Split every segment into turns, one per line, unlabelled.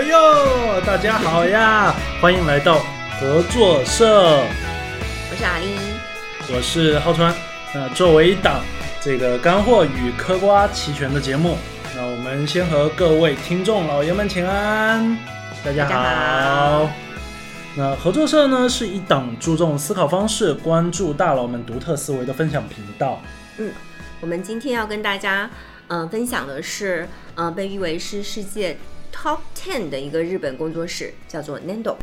哟哟，大家好呀！欢迎来到合作社，
我是阿丽，
我是浩川。那作为一档这个干货与嗑瓜齐全的节目，那我们先和各位听众老爷们请安，大家好。那合作社呢是一档注重思考方式、关注大佬们独特思维的分享频道。
嗯，我们今天要跟大家嗯分享的是，嗯被誉为是世界 Top Ten 的一个日本工作室，叫做 Nendo。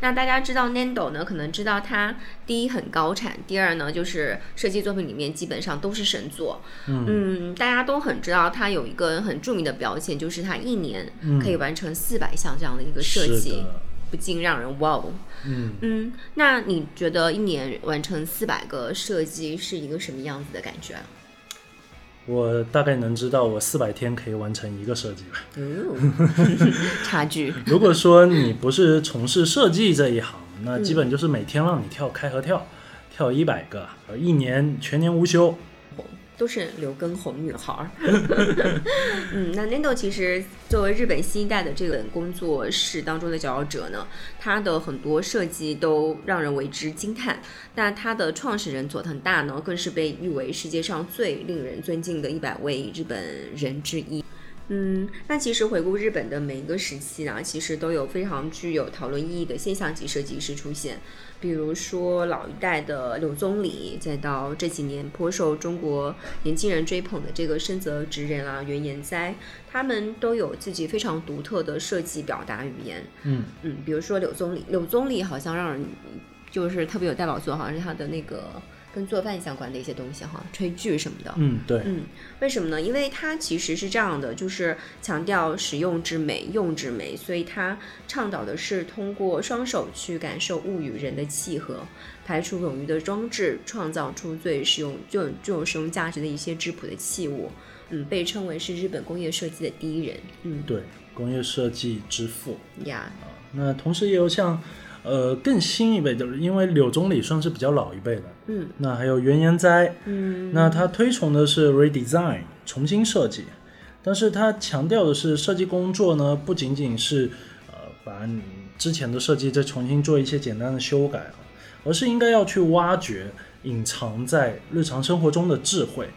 那大家知道 Nendo 呢，可能知道它第一很高产，第二呢就是设计作品里面基本上都是神作。嗯，大家都很知道它有一个很著名的标签，就是它一年可以完成四百项这样的一个设计。不禁让人哇哦，嗯嗯，那你觉得一年完成四百个设计是一个什么样子的感觉？
我大概能知道，我四百天可以完成一个设计吧。
差距。
如果说你不是从事设计这一行，那基本就是每天让你跳开合跳，跳一百个，一年全年无休。
都是刘畊宏女孩儿，嗯，那 Nendo 其实作为日本新一代的这个工作室当中的佼佼者呢，他的很多设计都让人为之惊叹。那他的创始人佐藤大呢，更是被誉为世界上最令人尊敬的一百位日本人之一。嗯，那其实回顾日本的每一个时期呢，其实都有非常具有讨论意义的现象级设计师出现。比如说老一代的柳宗理，再到这几年颇受中国年轻人追捧的这个深泽直人啊、原研哉，他们都有自己非常独特的设计表达语言。嗯嗯，比如说柳宗理，柳宗理好像让人就是特别有代表作，好像是他的那个。跟做饭相关的一些东西哈，炊具什么的。
嗯，对。
嗯，为什么呢？因为它其实是这样的，就是强调使用之美、用之美，所以它倡导的是通过双手去感受物与人的契合，排除冗余的装置，创造出最实用、就具有实用价值的一些质朴的器物。嗯，被称为是日本工业设计的第一人。嗯，
对，工业设计之父。
呀。
啊，那同时也有像。呃，更新一辈就是因为柳宗理算是比较老一辈的，嗯，那还有原研哉，嗯，那他推崇的是 redesign 重新设计，但是他强调的是设计工作呢，不仅仅是呃把你之前的设计再重新做一些简单的修改啊，而是应该要去挖掘隐藏在日常生活中的智慧，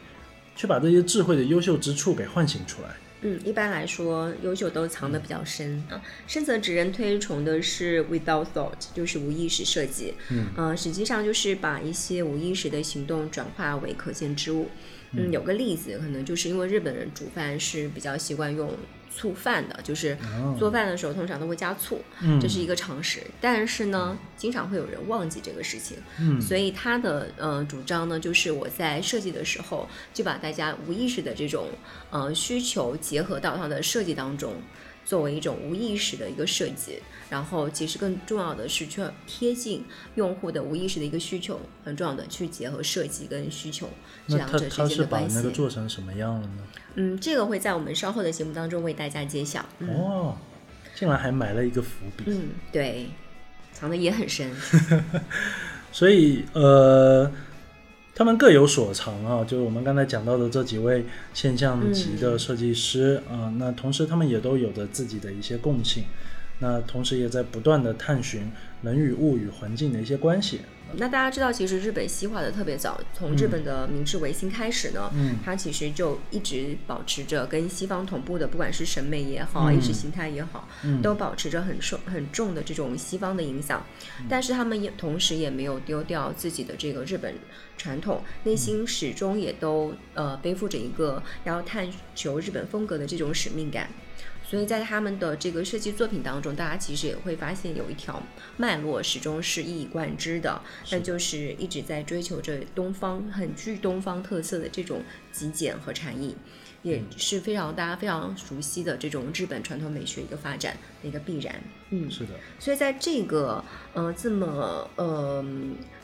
去把这些智慧的优秀之处给唤醒出来。
嗯，一般来说，优秀都藏得比较深啊。深泽直人推崇的是 without thought，就是无意识设计。嗯，呃，实际上就是把一些无意识的行动转化为可见之物。嗯，有个例子，可能就是因为日本人煮饭是比较习惯用。醋饭的，就是做饭的时候通常都会加醋，这是一个常识。但是呢，经常会有人忘记这个事情，所以他的呃主张呢，就是我在设计的时候就把大家无意识的这种呃需求结合到他的设计当中。作为一种无意识的一个设计，然后其实更重要的是去贴近用户的无意识的一个需求，很重要的去结合设计跟需求这两者之间的关系。
是把那个做成什么样了呢？
嗯，这个会在我们稍后的节目当中为大家揭晓。
哦，竟然还埋了一个伏笔。
嗯，对，藏的也很深。
所以呃。他们各有所长啊，就是我们刚才讲到的这几位现象级的设计师啊，那同时他们也都有着自己的一些共性，那同时也在不断的探寻人与物与环境的一些关系。
那大家知道，其实日本西化的特别早，从日本的明治维新开始呢，嗯它其实就一直保持着跟西方同步的，不管是审美也好，意识形态也好，都保持着很重很重的这种西方的影响。但是他们也同时也没有丢掉自己的这个日本传统，内心始终也都呃背负着一个要探求日本风格的这种使命感。所以在他们的这个设计作品当中，大家其实也会发现有一条脉络始终是一以贯之的，那就是一直在追求着东方很具东方特色的这种极简和禅意，也是非常大家非常熟悉的这种日本传统美学一个发展的一个必然。
嗯，是的。
所以在这个呃这么呃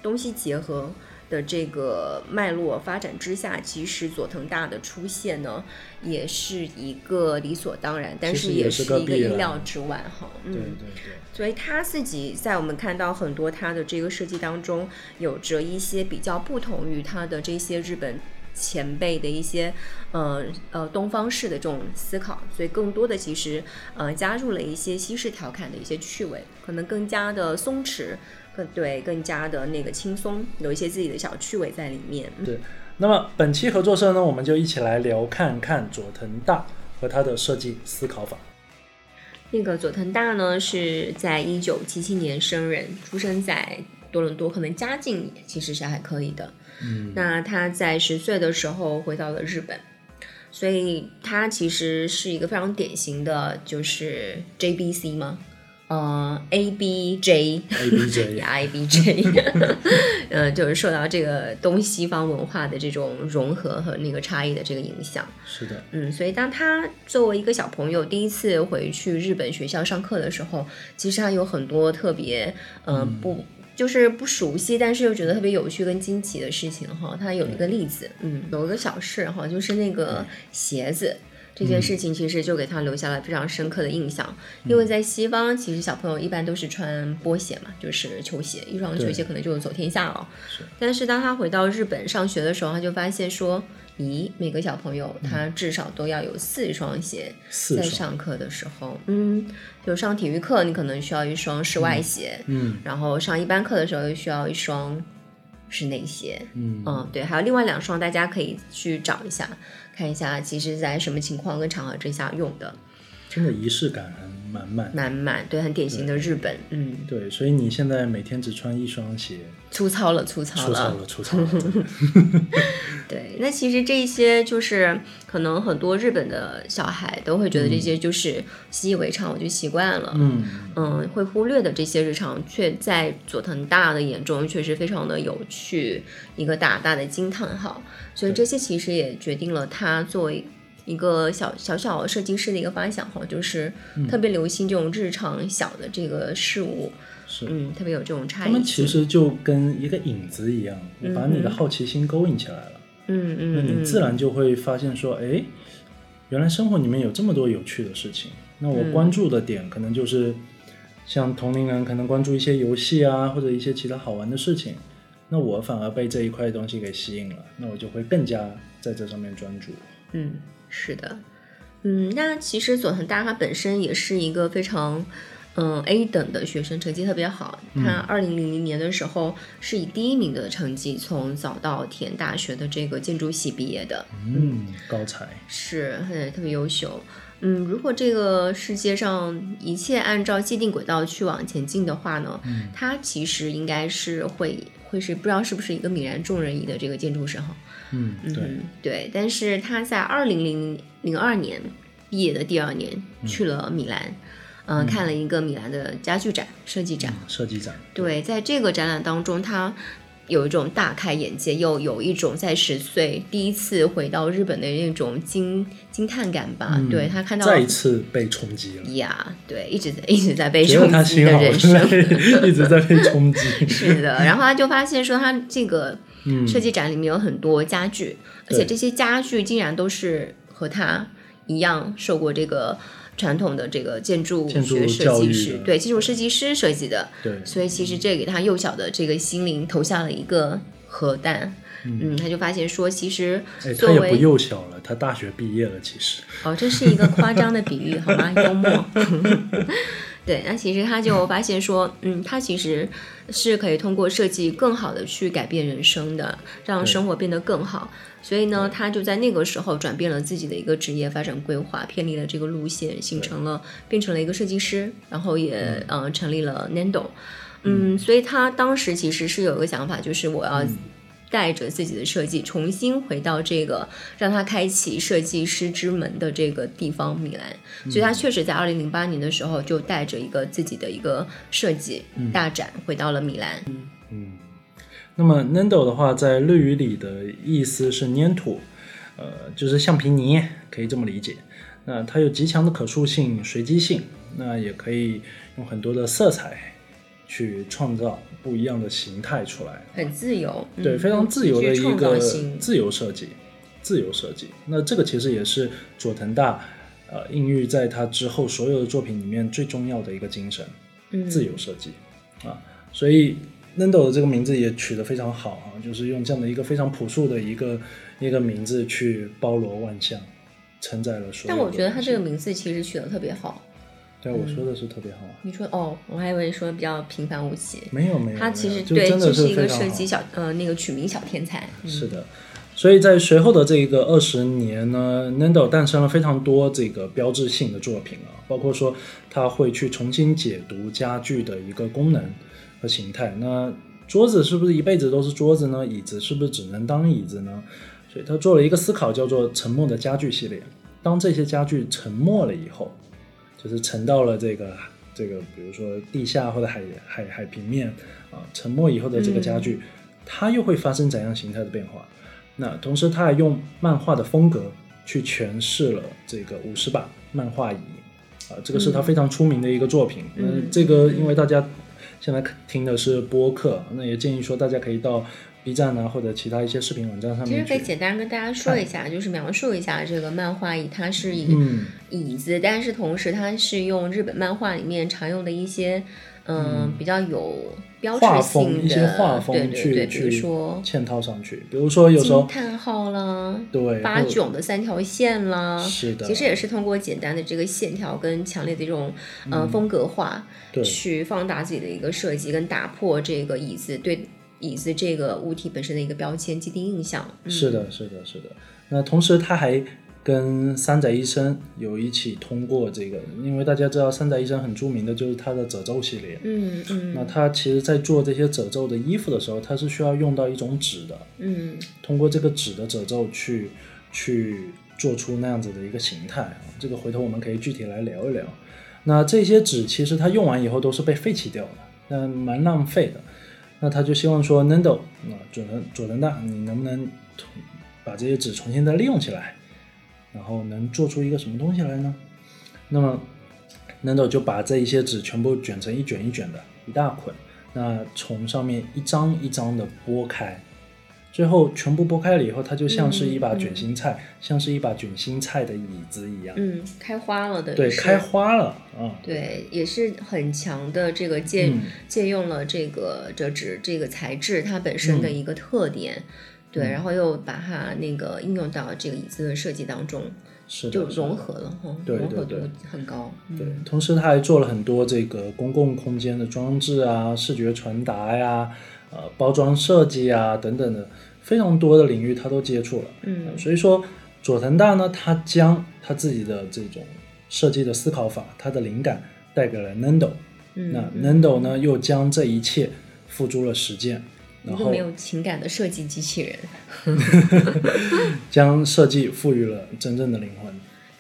东西结合。的这个脉络发展之下，其实佐藤大的出现呢，也是一个理所当然，但
是
也是
一
个意料之外哈。
嗯，对对对。
所以他自己在我们看到很多他的这个设计当中，有着一些比较不同于他的这些日本前辈的一些，呃呃东方式的这种思考，所以更多的其实呃加入了一些西式调侃的一些趣味，可能更加的松弛，更对更加的那个轻松，有一些自己的小趣味在里面。
对，那么本期合作社呢，我们就一起来聊看看佐藤大和他的设计思考法。
那个佐藤大呢，是在一九七七年生人，出生在多伦多，可能家境其实是还可以的。
嗯，
那他在十岁的时候回到了日本，所以他其实是一个非常典型的，就是 JBC 吗？呃，A B J，A
B J
呀，A B J，呃，就是受到这个东西方文化的这种融合和那个差异的这个影响。
是的，
嗯，所以当他作为一个小朋友第一次回去日本学校上课的时候，其实他有很多特别，嗯，不。就是不熟悉，但是又觉得特别有趣跟惊奇的事情哈。他有一个例子，嗯，有一个小事哈，就是那个鞋子这件事情，其实就给他留下了非常深刻的印象。因为在西方，其实小朋友一般都是穿波鞋嘛，就是球鞋，一双球鞋可能就走天下了。
是。
但是当他回到日本上学的时候，他就发现说。咦，每个小朋友他至少都要有四双鞋，在上课的时候，嗯，就上体育课你可能需要一双室外鞋，
嗯，
然后上一般课的时候又需要一双室内鞋，
嗯，
嗯，对，还有另外两双，大家可以去找一下，看一下，其实在什么情况跟场合之下用的，
真的仪式感。满满。
满满，对，很典型的日本，嗯，
对，所以你现在每天只穿一双鞋，
粗糙了，粗糙了，
粗糙了，粗糙了。
对，那其实这些就是可能很多日本的小孩都会觉得这些就是习以为常，我就习惯了，
嗯。
嗯，会忽略的这些日常，却在佐藤大的眼中确实非常的有趣，一个大大的惊叹号。所以这些其实也决定了他作为。一个小小小设计师的一个发想哈，就是特别流行这种日常小的这个事物，
是
嗯，特别有这种差异。
他们其实就跟一个影子一样，把你的好奇心勾引起来了。
嗯嗯，
那你自然就会发现说，哎，原来生活里面有这么多有趣的事情。那我关注的点可能就是像同龄人可能关注一些游戏啊，或者一些其他好玩的事情，那我反而被这一块东西给吸引了，那我就会更加在这上面专注。
嗯。是的，嗯，那其实佐藤大他本身也是一个非常，嗯 A 等的学生，成绩特别好。他二零零零年的时候是以第一名的成绩从早稻田大学的这个建筑系毕业的。
嗯，高才
是，特别优秀。嗯，如果这个世界上一切按照既定轨道去往前进的话呢，他其实应该是会会是不知道是不是一个泯然众人矣的这个建筑师哈。
嗯，对
对，但是他在二零零零二年毕业的第二年去了米兰，嗯，看了一个米兰的家具展、设计展。
设计展。
对，在这个展览当中，他有一种大开眼界，又有一种在十岁第一次回到日本的那种惊惊叹感吧。对他看到
再一次被冲击了。
呀，对，一直在一直在被冲击的人生，
一直在被冲击。
是的，然后他就发现说，他这个。设计展里面有很多家具，而且这些家具竟然都是和他一样受过这个传统的这个建筑学设计师，对建筑设计师设计的。
对，
所以其实这给他幼小的这个心灵投下了一个核弹。嗯，他就发现说，其实他
也不幼小了，他大学毕业了，其实。
哦，这是一个夸张的比喻，好吗？幽默。对，那其实他就发现说，嗯，他其实是可以通过设计更好的去改变人生的，让生活变得更好。所以呢，他就在那个时候转变了自己的一个职业发展规划，偏离了这个路线，形成了变成了一个设计师，然后也嗯。成立了 Nando。嗯，所以他当时其实是有一个想法，就是我要。带着自己的设计重新回到这个让他开启设计师之门的这个地方米兰，所以他确实在二零零八年的时候就带着一个自己的一个设计大展回到了米兰。
嗯，那么 Nando 的话，在日语里的意思是粘土，呃，就是橡皮泥，可以这么理解。那它有极强的可塑性、随机性，那也可以用很多的色彩。去创造不一样的形态出来，
很自由，
对，非常自由的一个自由设计，自由设计。那这个其实也是佐藤大，呃，孕育在他之后所有的作品里面最重要的一个精神，自由设计啊。所以 Nando 的这个名字也取得非常好啊，就是用这样的一个非常朴素的一个一个名字去包罗万象，承载了所
有。但我觉得他这个名字其实取得特别好。
对，我说的是特别好。
你说哦，我还以为说比较平凡无奇。
没有没有，
他其实对，就是一个设计小呃那个取名小天才。
是的，所以在随后的这一个二十年呢，Nando 诞生了非常多这个标志性的作品啊，包括说他会去重新解读家具的一个功能和形态。那桌子是不是一辈子都是桌子呢？椅子是不是只能当椅子呢？所以他做了一个思考，叫做“沉默的家具”系列。当这些家具沉默了以后。就是沉到了这个这个，比如说地下或者海海海平面啊，沉没以后的这个家具，它又会发生怎样形态的变化？那同时，他还用漫画的风格去诠释了这个五十把漫画椅啊，这个是他非常出名的一个作品。嗯，这个因为大家现在听的是播客，那也建议说大家可以到。B 站呢，或者其他一些视频网站上面，
其实可以简单跟大家说一下，就是描述一下这个漫画椅，它是以椅子，但是同时它是用日本漫画里面常用的一些，嗯，比较有标志性的
一些画风
去去说
嵌套上去，比如说有时候
叹号啦，
对，
八囧的三条线啦，
是的，
其实也是通过简单的这个线条跟强烈的这种呃风格化，去放大自己的一个设计，跟打破这个椅子对。椅子这个物体本身的一个标签、既定印象。
是的，是的，是的。那同时，它还跟三宅医生有一起通过这个，因为大家知道三宅医生很著名的就是他的褶皱系列。
嗯嗯。
那他其实，在做这些褶皱的衣服的时候，他是需要用到一种纸的。
嗯。
通过这个纸的褶皱去去做出那样子的一个形态啊，这个回头我们可以具体来聊一聊。那这些纸其实它用完以后都是被废弃掉的，那蛮浪费的。那他就希望说，Nando，那佐藤佐藤大，你能不能把这些纸重新再利用起来，然后能做出一个什么东西来呢？那么，Nando 就把这一些纸全部卷成一卷一卷的一大捆，那从上面一张一张的剥开。最后全部剥开了以后，它就像是一把卷心菜，像是一把卷心菜的椅子一样。
嗯，开花了的。
对，开花了啊。
对，也是很强的这个借借用了这个折纸这个材质它本身的一个特点，对，然后又把它那个应用到这个椅子的设计当中，
是
就融合了哈，
融
合度很高。
对，同时他还做了很多这个公共空间的装置啊，视觉传达呀。呃，包装设计啊，等等的非常多的领域，他都接触了。
嗯，
所以说佐藤大呢，他将他自己的这种设计的思考法，他的灵感带给了 Nando。
嗯，
那 Nando 呢，又将这一切付诸了实践。然后
没有情感的设计机器人，
将设计赋予了真正的灵魂。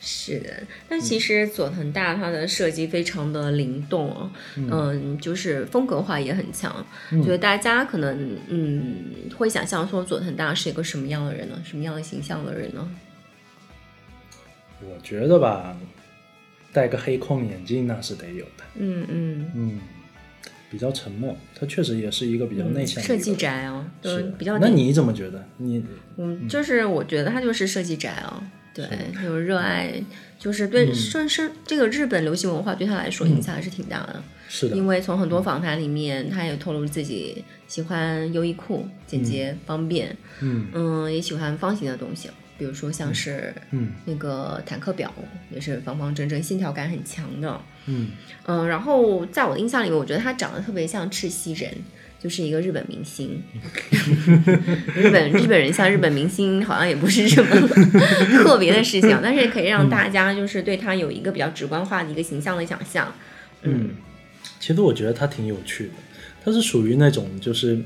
是的，但其实佐藤大他的设计非常的灵动，嗯，就是风格化也很强，觉得大家可能嗯会想象说佐藤大是一个什么样的人呢？什么样的形象的人呢？
我觉得吧，戴个黑框眼镜那是得有的。
嗯嗯
嗯，比较沉默，他确实也是一个比较内向
设计宅啊，
是
比较。
那你怎么觉得？你
嗯，就是我觉得他就是设计宅啊。对，就是热爱，就是对，算是这个日本流行文化对他来说影响还是挺大的。
是的，
因为从很多访谈里面，他也透露自己喜欢优衣库，简洁方便。
嗯
嗯，也喜欢方形的东西，比如说像是
嗯
那个坦克表，也是方方正正，线条感很强的。
嗯
嗯，然后在我的印象里面，我觉得他长得特别像赤西仁。就是一个日本明星，日本日本人像日本明星好像也不是什么特别的事情，但是可以让大家就是对他有一个比较直观化的一个形象的想象。
嗯，其实我觉得他挺有趣的，他是属于那种就是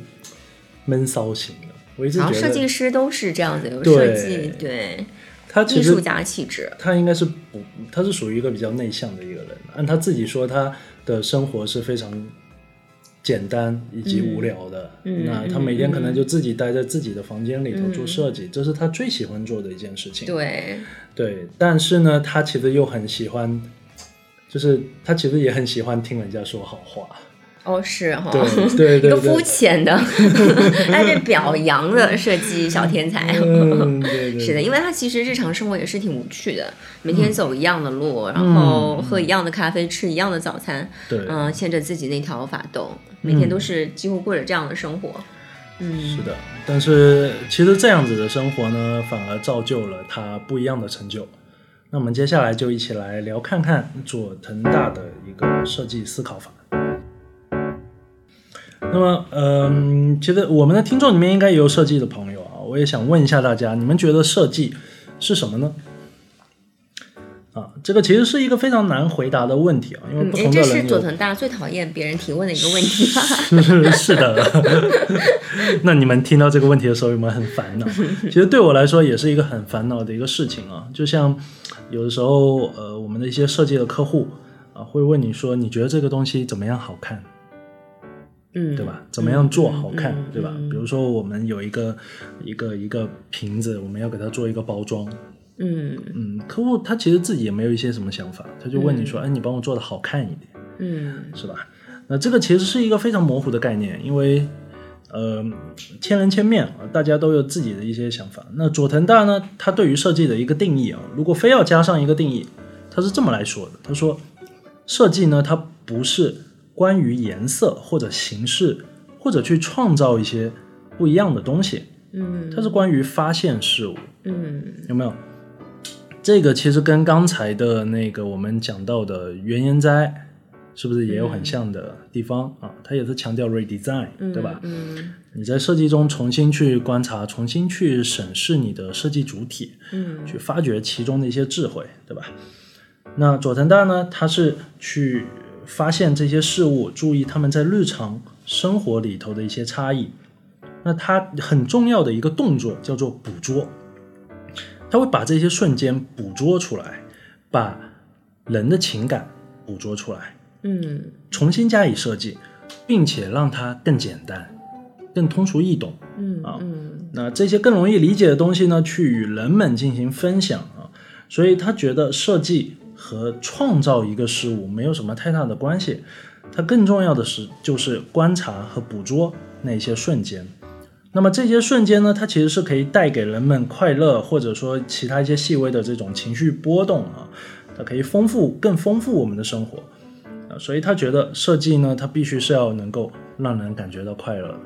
闷骚型的。我一直觉得
设计师都是这样子，有设计对，
他
艺术家气质。
他应该是不，他是属于一个比较内向的一个人。按他自己说，他的生活是非常。简单以及无聊的，那他每天可能就自己待在自己的房间里头做设计，这是他最喜欢做的一件事情。
对
对，但是呢，他其实又很喜欢，就是他其实也很喜欢听人家说好话。
哦，是哈，
对对 对，
一个肤浅的，带着表扬的设计小天才。是的，因为他其实日常生活也是挺无趣的，每天走一样的路，然后喝一样的咖啡，吃一样的早餐，
对，
嗯，牵着自己那条法斗，每天都是几乎过着这样的生活。嗯，
是的，但是其实这样子的生活呢，反而造就了他不一样的成就。那我们接下来就一起来聊看看佐藤大的一个设计思考法。那么，嗯，其实我们的听众里面应该也有设计的朋友啊，我也想问一下大家，你们觉得设计是什么呢？啊，这个其实是一个非常难回答的问题啊，因为不同的人。
这是佐藤大最讨厌别人提问的一个问题 是？
是的。那你们听到这个问题的时候有没有很烦恼？其实对我来说也是一个很烦恼的一个事情啊。就像有的时候，呃，我们的一些设计的客户啊，会问你说，你觉得这个东西怎么样好看？
嗯，
对吧？怎么样做好看，对吧？比如说我们有一个一个一个瓶子，我们要给它做一个包装。
嗯
嗯，客户他其实自己也没有一些什么想法，他就问你说：“哎，你帮我做的好看一点，
嗯，
是吧？”那这个其实是一个非常模糊的概念，因为呃，千人千面啊，大家都有自己的一些想法。那佐藤大呢，他对于设计的一个定义啊，如果非要加上一个定义，他是这么来说的：他说，设计呢，它不是关于颜色或者形式，或者去创造一些不一样的东西，
嗯，
它是关于发现事物，
嗯，
有没有？这个其实跟刚才的那个我们讲到的原研哉，是不是也有很像的地方啊？它也是强调 redesign，对吧？
嗯，
你在设计中重新去观察，重新去审视你的设计主体，
嗯，
去发掘其中的一些智慧，对吧？那佐藤大呢？他是去发现这些事物，注意他们在日常生活里头的一些差异。那他很重要的一个动作叫做捕捉。他会把这些瞬间捕捉出来，把人的情感捕捉出来，
嗯，
重新加以设计，并且让它更简单、更通俗易懂，
嗯
啊，
嗯，
那这些更容易理解的东西呢，去与人们进行分享啊，所以他觉得设计和创造一个事物没有什么太大的关系，它更重要的是就是观察和捕捉那些瞬间。那么这些瞬间呢，它其实是可以带给人们快乐，或者说其他一些细微的这种情绪波动啊，它可以丰富更丰富我们的生活啊，所以他觉得设计呢，它必须是要能够让人感觉到快乐的，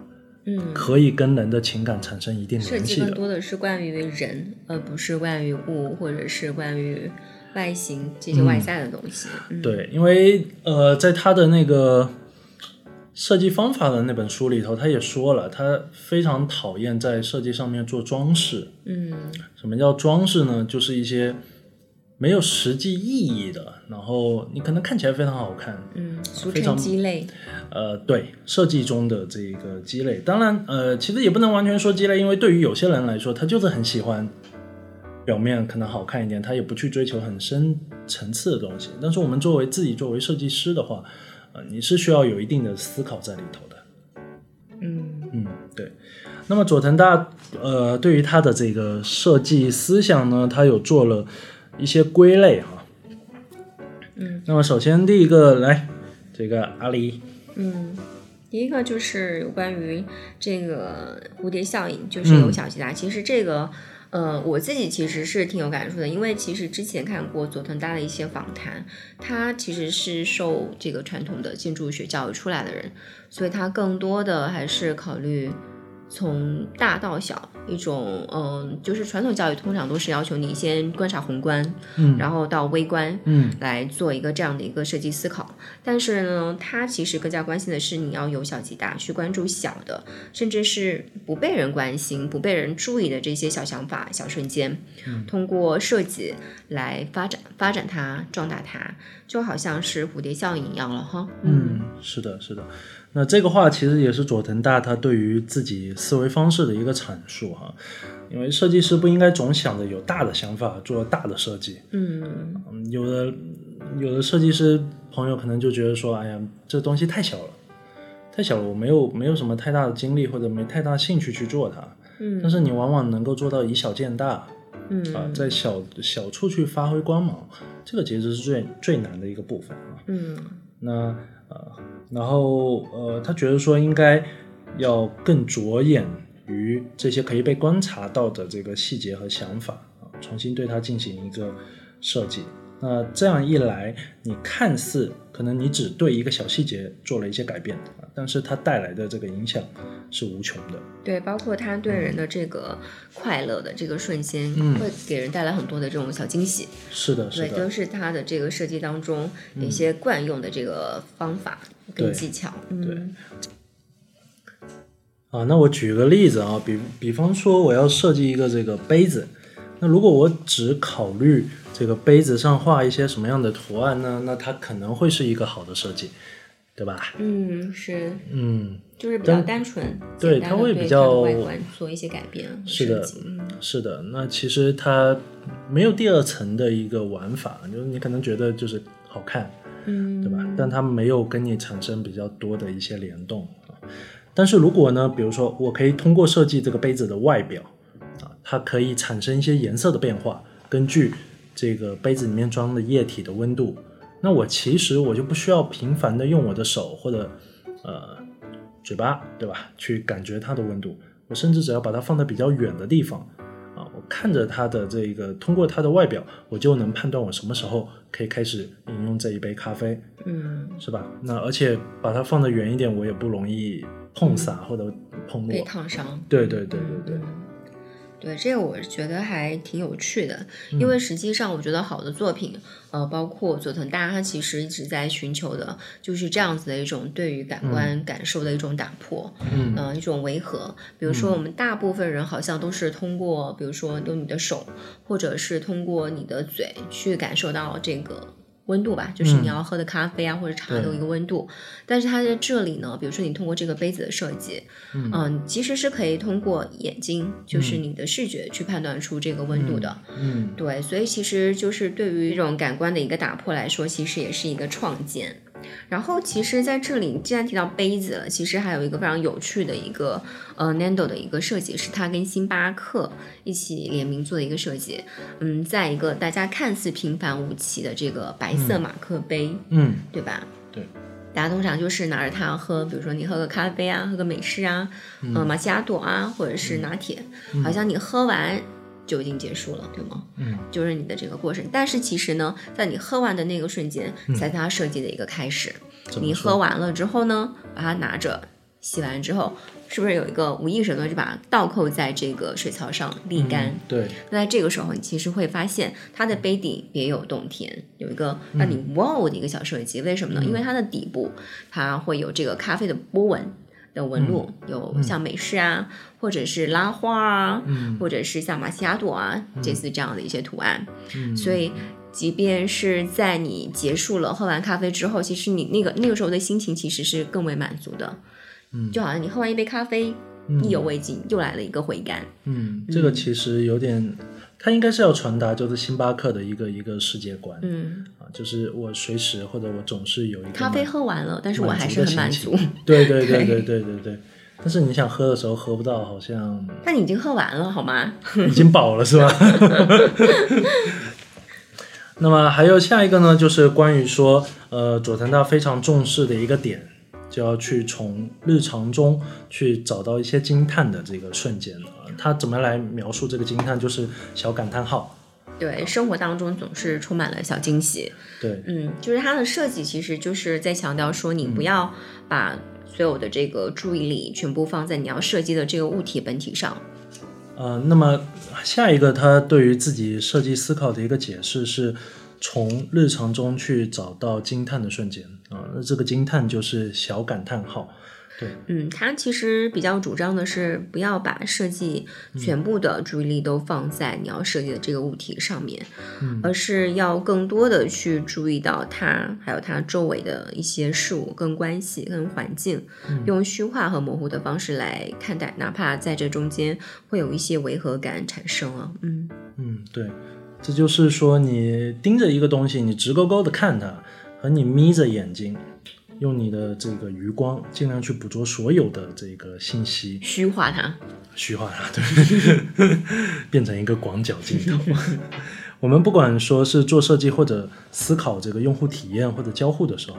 嗯，
可以跟人的情感产生一定联系的。
设计更多的是关于人，而不是关于物，或者是关于外形这些外在的东西。
对，因为呃，在他的那个。设计方法的那本书里头，他也说了，他非常讨厌在设计上面做装饰。
嗯，
什么叫装饰呢？就是一些没有实际意义的，然后你可能看起来非常好看。
嗯，俗称鸡肋。
呃，对，设计中的这个鸡肋。当然，呃，其实也不能完全说鸡肋，因为对于有些人来说，他就是很喜欢表面可能好看一点，他也不去追求很深层次的东西。但是我们作为自己作为设计师的话，呃，你是需要有一定的思考在里头的。
嗯
嗯，对。那么佐藤大，呃，对于他的这个设计思想呢，他有做了一些归类哈。
嗯。
那么首先第一个来，这个阿狸。
嗯，第一个就是有关于这个蝴蝶效应，就是有小及大。其实这个。呃，我自己其实是挺有感触的，因为其实之前看过佐藤大的一些访谈，他其实是受这个传统的建筑学教育出来的人，所以他更多的还是考虑。从大到小，一种嗯，就是传统教育通常都是要求你先观察宏观，
嗯，
然后到微观，
嗯，
来做一个这样的一个设计思考。但是呢，他其实更加关心的是你要由小及大，去关注小的，甚至是不被人关心、不被人注意的这些小想法、小瞬间，通过设计来发展、发展它、壮大它，就好像是蝴蝶效应一样了哈。
嗯，是的，是的。那这个话其实也是佐藤大他对于自己思维方式的一个阐述哈，因为设计师不应该总想着有大的想法做大的设计，
嗯，
有的有的设计师朋友可能就觉得说，哎呀，这东西太小了，太小了，我没有没有什么太大的精力或者没太大兴趣去做它，
嗯，
但是你往往能够做到以小见大，
嗯。
啊，在小小处去发挥光芒，这个其实是最最难的一个部分啊，
嗯。
那啊，然后呃，他觉得说应该要更着眼于这些可以被观察到的这个细节和想法啊，重新对它进行一个设计。那这样一来，你看似可能你只对一个小细节做了一些改变啊，但是它带来的这个影响是无穷的。
对，包括它对人的这个快乐的这个瞬间，会给人带来很多的这种小惊喜。
是的，
对，都是它的这个设计当中一些惯用的这个方法跟技巧。
对。啊，那我举个例子啊，比比方说我要设计一个这个杯子，那如果我只考虑。这个杯子上画一些什么样的图案呢？那它可能会是一个好的设计，对吧？
嗯，是，
嗯，
就是比较单纯，
对，它会比较
外观做一些改变。
是的，是的。那其实它没有第二层的一个玩法，就是你可能觉得就是好看，
嗯，
对吧？但它没有跟你产生比较多的一些联动啊。但是如果呢，比如说我可以通过设计这个杯子的外表啊，它可以产生一些颜色的变化，根据。这个杯子里面装的液体的温度，那我其实我就不需要频繁的用我的手或者呃嘴巴，对吧？去感觉它的温度。我甚至只要把它放在比较远的地方啊，我看着它的这个，通过它的外表，我就能判断我什么时候可以开始饮用这一杯咖啡，
嗯，
是吧？那而且把它放得远一点，我也不容易碰洒或者碰落，
被烫伤。
对对对对对。
对这个，我觉得还挺有趣的，因为实际上我觉得好的作品，呃，包括佐藤大，他其实一直在寻求的就是这样子的一种对于感官感受的一种打破，
嗯，
一种违和。比如说，我们大部分人好像都是通过，比如说用你的手，或者是通过你的嘴去感受到这个。温度吧，就是你要喝的咖啡啊或者茶的一个温度。但是它在这里呢，比如说你通过这个杯子的设计，嗯，其实是可以通过眼睛，就是你的视觉去判断出这个温度的。
嗯，
对，所以其实就是对于这种感官的一个打破来说，其实也是一个创建。然后，其实在这里，既然提到杯子了，其实还有一个非常有趣的一个呃，Nando 的一个设计，是它跟星巴克一起联名做的一个设计。嗯，在一个大家看似平凡无奇的这个白色马克杯，
嗯，
对吧？
对，
大家通常就是拿着它喝，比如说你喝个咖啡啊，喝个美式啊，呃，玛奇亚朵啊，或者是拿铁，好像你喝完。就已经结束了，对吗？
嗯，
就是你的这个过程。但是其实呢，在你喝完的那个瞬间，才是它设计的一个开始。你喝完了之后呢，把它拿着，洗完之后，是不是有一个无意识的就把它倒扣在这个水槽上沥干？
对。
那在这个时候，你其实会发现它的杯底别有洞天，有一个让你哇哦的一个小设计。为什么呢？因为它的底部它会有这个咖啡的波纹。的纹路有像美式啊，或者是拉花啊，或者是像马奇亚朵啊，这次这样的一些图案。所以，即便是在你结束了喝完咖啡之后，其实你那个那个时候的心情其实是更为满足的。
嗯，
就好像你喝完一杯咖啡，意犹未尽，又来了一个回甘。
嗯，这个其实有点。它应该是要传达就是星巴克的一个一个世界观，
嗯
啊，就是我随时或者我总是有一个
咖啡喝完了，但是我还是很满足。
对对对对对对对，但是你想喝的时候喝不到，好像。
但你已经喝完了，好吗？
已经饱了是吧？那么还有下一个呢，就是关于说，呃，佐藤大非常重视的一个点。就要去从日常中去找到一些惊叹的这个瞬间啊，他怎么来描述这个惊叹？就是小感叹号。
对，生活当中总是充满了小惊喜。
对，
嗯，就是它的设计其实就是在强调说，你不要把所有的这个注意力全部放在你要设计的这个物体本体上。
呃，那么下一个他对于自己设计思考的一个解释是。从日常中去找到惊叹的瞬间啊，那这个惊叹就是小感叹号。对，
嗯，他其实比较主张的是不要把设计全部的注意力都放在你要设计的这个物体上面，而是要更多的去注意到它，还有它周围的一些事物、跟关系、跟环境，用虚化和模糊的方式来看待，哪怕在这中间会有一些违和感产生啊。
嗯嗯，对。这就是说，你盯着一个东西，你直勾勾的看它，和你眯着眼睛，用你的这个余光，尽量去捕捉所有的这个信息，
虚化它，
虚化它，对，变成一个广角镜头。我们不管说是做设计或者思考这个用户体验或者交互的时候，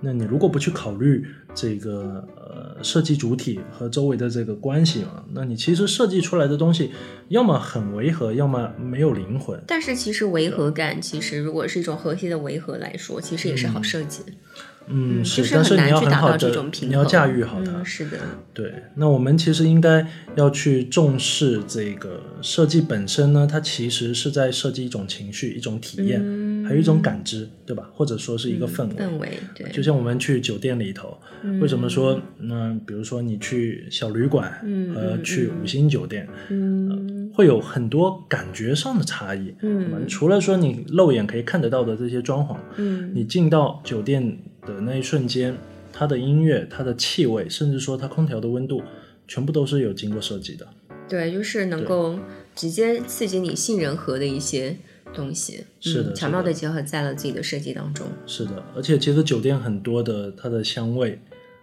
那你如果不去考虑这个呃设计主体和周围的这个关系啊，那你其实设计出来的东西要么很违和，要么没有灵魂。
但是其实违和感，其实如果是一种和谐的违和来说，其实也是好设计。
嗯，
是，
但是你要
很
好的，你要驾驭好它。
是的，
对。那我们其实应该要去重视这个设计本身呢，它其实是在设计一种情绪、一种体验，还有一种感知，对吧？或者说是一个氛围。
氛围，对。
就像我们去酒店里头，为什么说，那比如说你去小旅馆和去五星酒店，嗯，会有很多感觉上的差异。嗯，除了说你肉眼可以看得到的这些装潢，嗯，你进到酒店。的那一瞬间，它的音乐、它的气味，甚至说它空调的温度，全部都是有经过设计的。
对，就是能够直接刺激你杏仁核的一些东西，
是的，
巧妙的结合在了自己的设计当中。
是的，而且其实酒店很多的它的香味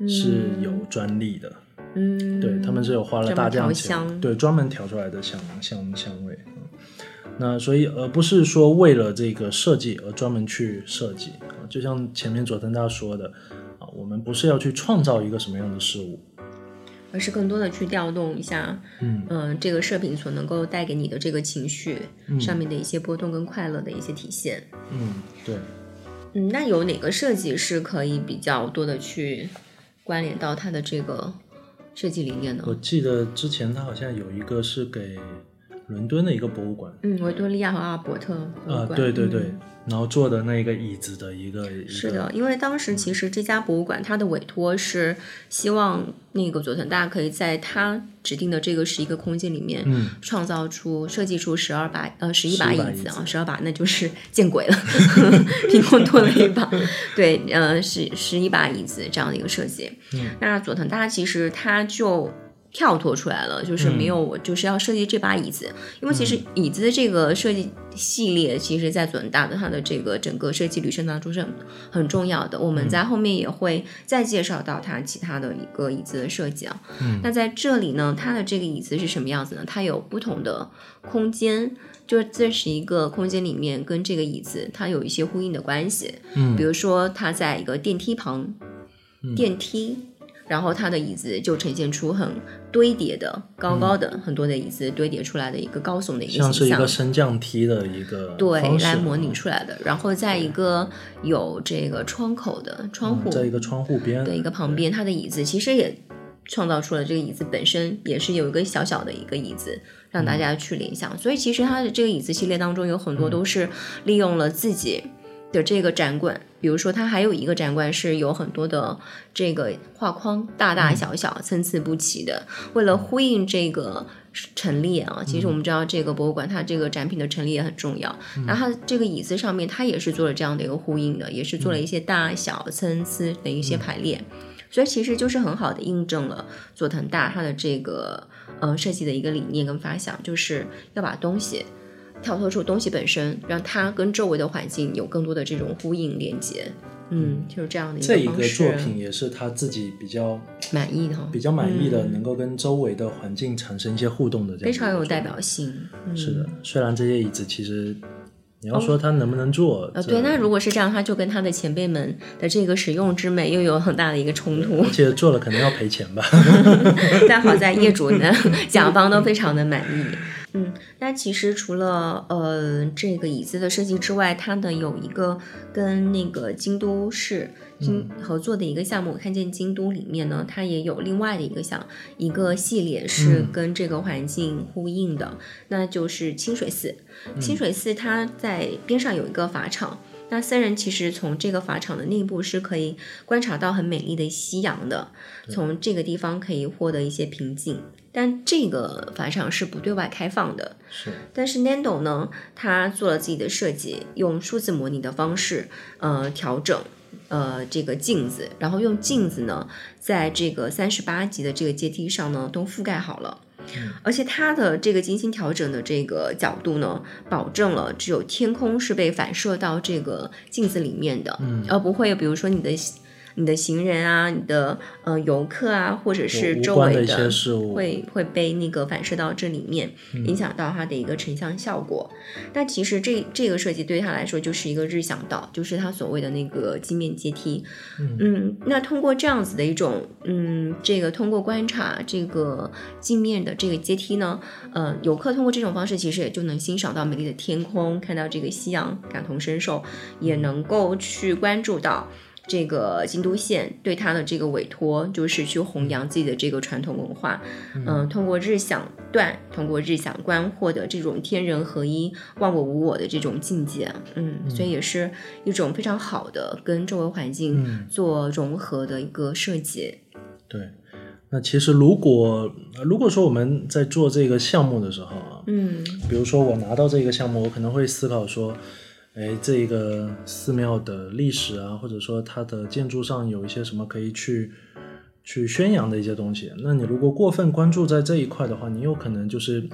是有专利的，嗯，对他们是有花了大价钱，对，专门调出来的香香香味。那所以，而不是说为了这个设计而专门去设计啊，就像前面佐藤大说的啊，我们不是要去创造一个什么样的事物，
而是更多的去调动一下，
嗯
嗯，这个射频所能够带给你的这个情绪上面的一些波动跟快乐的一些体现。
嗯，对。
嗯，那有哪个设计是可以比较多的去关联到它的这个设计理念呢？
我记得之前它好像有一个是给。伦敦的一个博物馆，
嗯，维多利亚和阿尔伯特
啊，对对对，然后坐的那个椅子的一个，
是的，因为当时其实这家博物馆它的委托是希望那个佐藤大可以在他指定的这个十一个空间里面，
嗯，
创造出设计出十二把呃十一把椅子啊，十二把那就是 见鬼了，凭空多了一把，对，呃，十十一把椅子这样的一个设计，
嗯，
那佐藤大其实他就。跳脱出来了，就是没有我就是要设计这把椅子，因为其实椅子的这个设计系列，其实在佐恩大的它的这个整个设计旅程当中是很很重要的。我们在后面也会再介绍到它其他的一个椅子的设计啊。
嗯，
那在这里呢，它的这个椅子是什么样子呢？它有不同的空间，就是这是一个空间里面跟这个椅子它有一些呼应的关系。
嗯，
比如说它在一个电梯旁，电梯。然后它的椅子就呈现出很堆叠的、高高的很多的椅子堆叠出来的一个高耸的一个形象，
像是一个升降梯的一个
对来模拟出来的。然后在一个有这个窗口的窗户，
在一个窗户边
的一个旁边，它的椅子其实也创造出了这个椅子本身也是有一个小小的一个椅子让大家去联想。所以其实它的这个椅子系列当中有很多都是利用了自己。的这个展馆，比如说它还有一个展馆是有很多的这个画框，大大小小、参差不齐的。为了呼应这个陈列啊，其实我们知道这个博物馆它这个展品的陈列也很重要。那它这个椅子上面它也是做了这样的一个呼应的，也是做了一些大小参差的一些排列。所以其实就是很好的印证了佐藤大他的这个呃设计的一个理念跟发想，就是要把东西。跳脱出东西本身，让它跟周围的环境有更多的这种呼应连接，嗯，就是这样的一
个。这一个作品也是他自己比较
满意的，
比较满意的，能够跟周围的环境产生一些互动的，
非常有代表性。
是的，虽然这些椅子其实你要说它能不能坐，
呃，对，那如果是这样，它就跟他的前辈们的这个使用之美又有很大的一个冲突，
而且做了可能要赔钱吧。
但好在业主呢，甲方都非常的满意。嗯，那其实除了呃这个椅子的设计之外，它的有一个跟那个京都市京合作的一个项目，看见京都里面呢，它也有另外的一个项一个系列是跟这个环境呼应的，那就是清水寺。清水寺它在边上有一个法场。那僧人其实从这个法场的内部是可以观察到很美丽的夕阳的，从这个地方可以获得一些平静。但这个法场是不对外开放的。
是。
但是 Nando 呢，他做了自己的设计，用数字模拟的方式，呃，调整，呃，这个镜子，然后用镜子呢，在这个三十八级的这个阶梯上呢，都覆盖好了。而且它的这个精心调整的这个角度呢，保证了只有天空是被反射到这个镜子里面的，嗯而不会比如说你的你的行人啊，你的呃游客啊，或者是周围
的一些事物，
会会被那个反射到这里面，影响到它的一个成像效果。那其实这这个设计对他来说就是一个日向道，就是他所谓的那个镜面阶梯。嗯，那通过这样子的一种，嗯，这个通过观察这个镜面的这个阶梯呢，呃，游客通过这种方式其实也就能欣赏到美丽的天空，看到这个夕阳，感同身受，也能够去关注到。这个京都县对他的这个委托，就是去弘扬自己的这个传统文化，嗯，通过日想段，通过日想观，获得这种天人合一、忘我无我的这种境界，嗯，所以也是一种非常好的跟周围环境做融合的一个设计。
对，那其实如果如果说我们在做这个项目的时候啊，
嗯，
比如说我拿到这个项目，我可能会思考说。哎，这一个寺庙的历史啊，或者说它的建筑上有一些什么可以去去宣扬的一些东西，那你如果过分关注在这一块的话，你有可能就是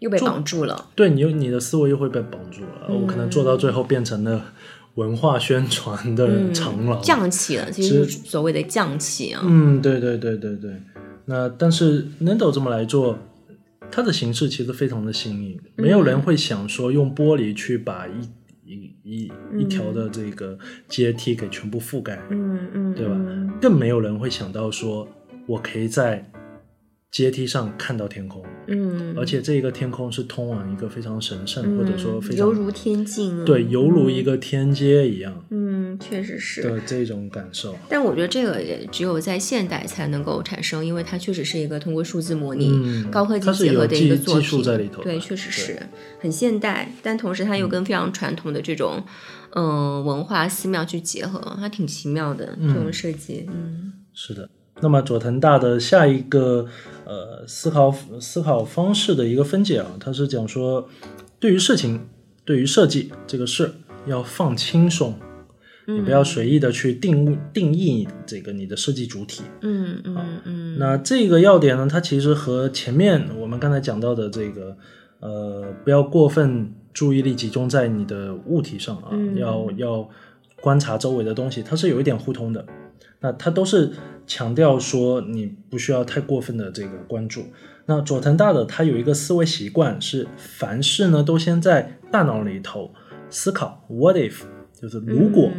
又被绑住了。
对你，你的思维又会被绑住了。我可能做到最后变成了文化宣传的长廊，
匠气了，其实所谓的匠气啊。
嗯，对对对对对。那但是 Nendo 这么来做，它的形式其实非常的新颖，没有人会想说用玻璃去把一一一一条的这个阶梯给全部覆盖，
嗯嗯，
对吧？更没有人会想到说，我可以在。阶梯上看到天空，
嗯，
而且这一个天空是通往一个非常神圣，或者说非常
犹如天境，
对，犹如一个天阶一样，
嗯，确实是
的这种感受。
但我觉得这个也只有在现代才能够产生，因为它确实是一个通过数字模拟、高科技结合的一个作品，对，确实是很现代，但同时它又跟非常传统的这种嗯文化寺庙去结合，它挺奇妙的这种设计，嗯，
是的。那么佐藤大的下一个呃思考思考方式的一个分解啊，他是讲说，对于事情，对于设计这个事要放轻松，你不要随意的去定定义这个你的设计主体。
嗯嗯嗯。
那这个要点呢，它其实和前面我们刚才讲到的这个呃不要过分注意力集中在你的物体上啊，要要观察周围的东西，它是有一点互通的。那他都是强调说你不需要太过分的这个关注。那佐藤大的他有一个思维习惯是凡事呢都先在大脑里头思考 what if，就是如果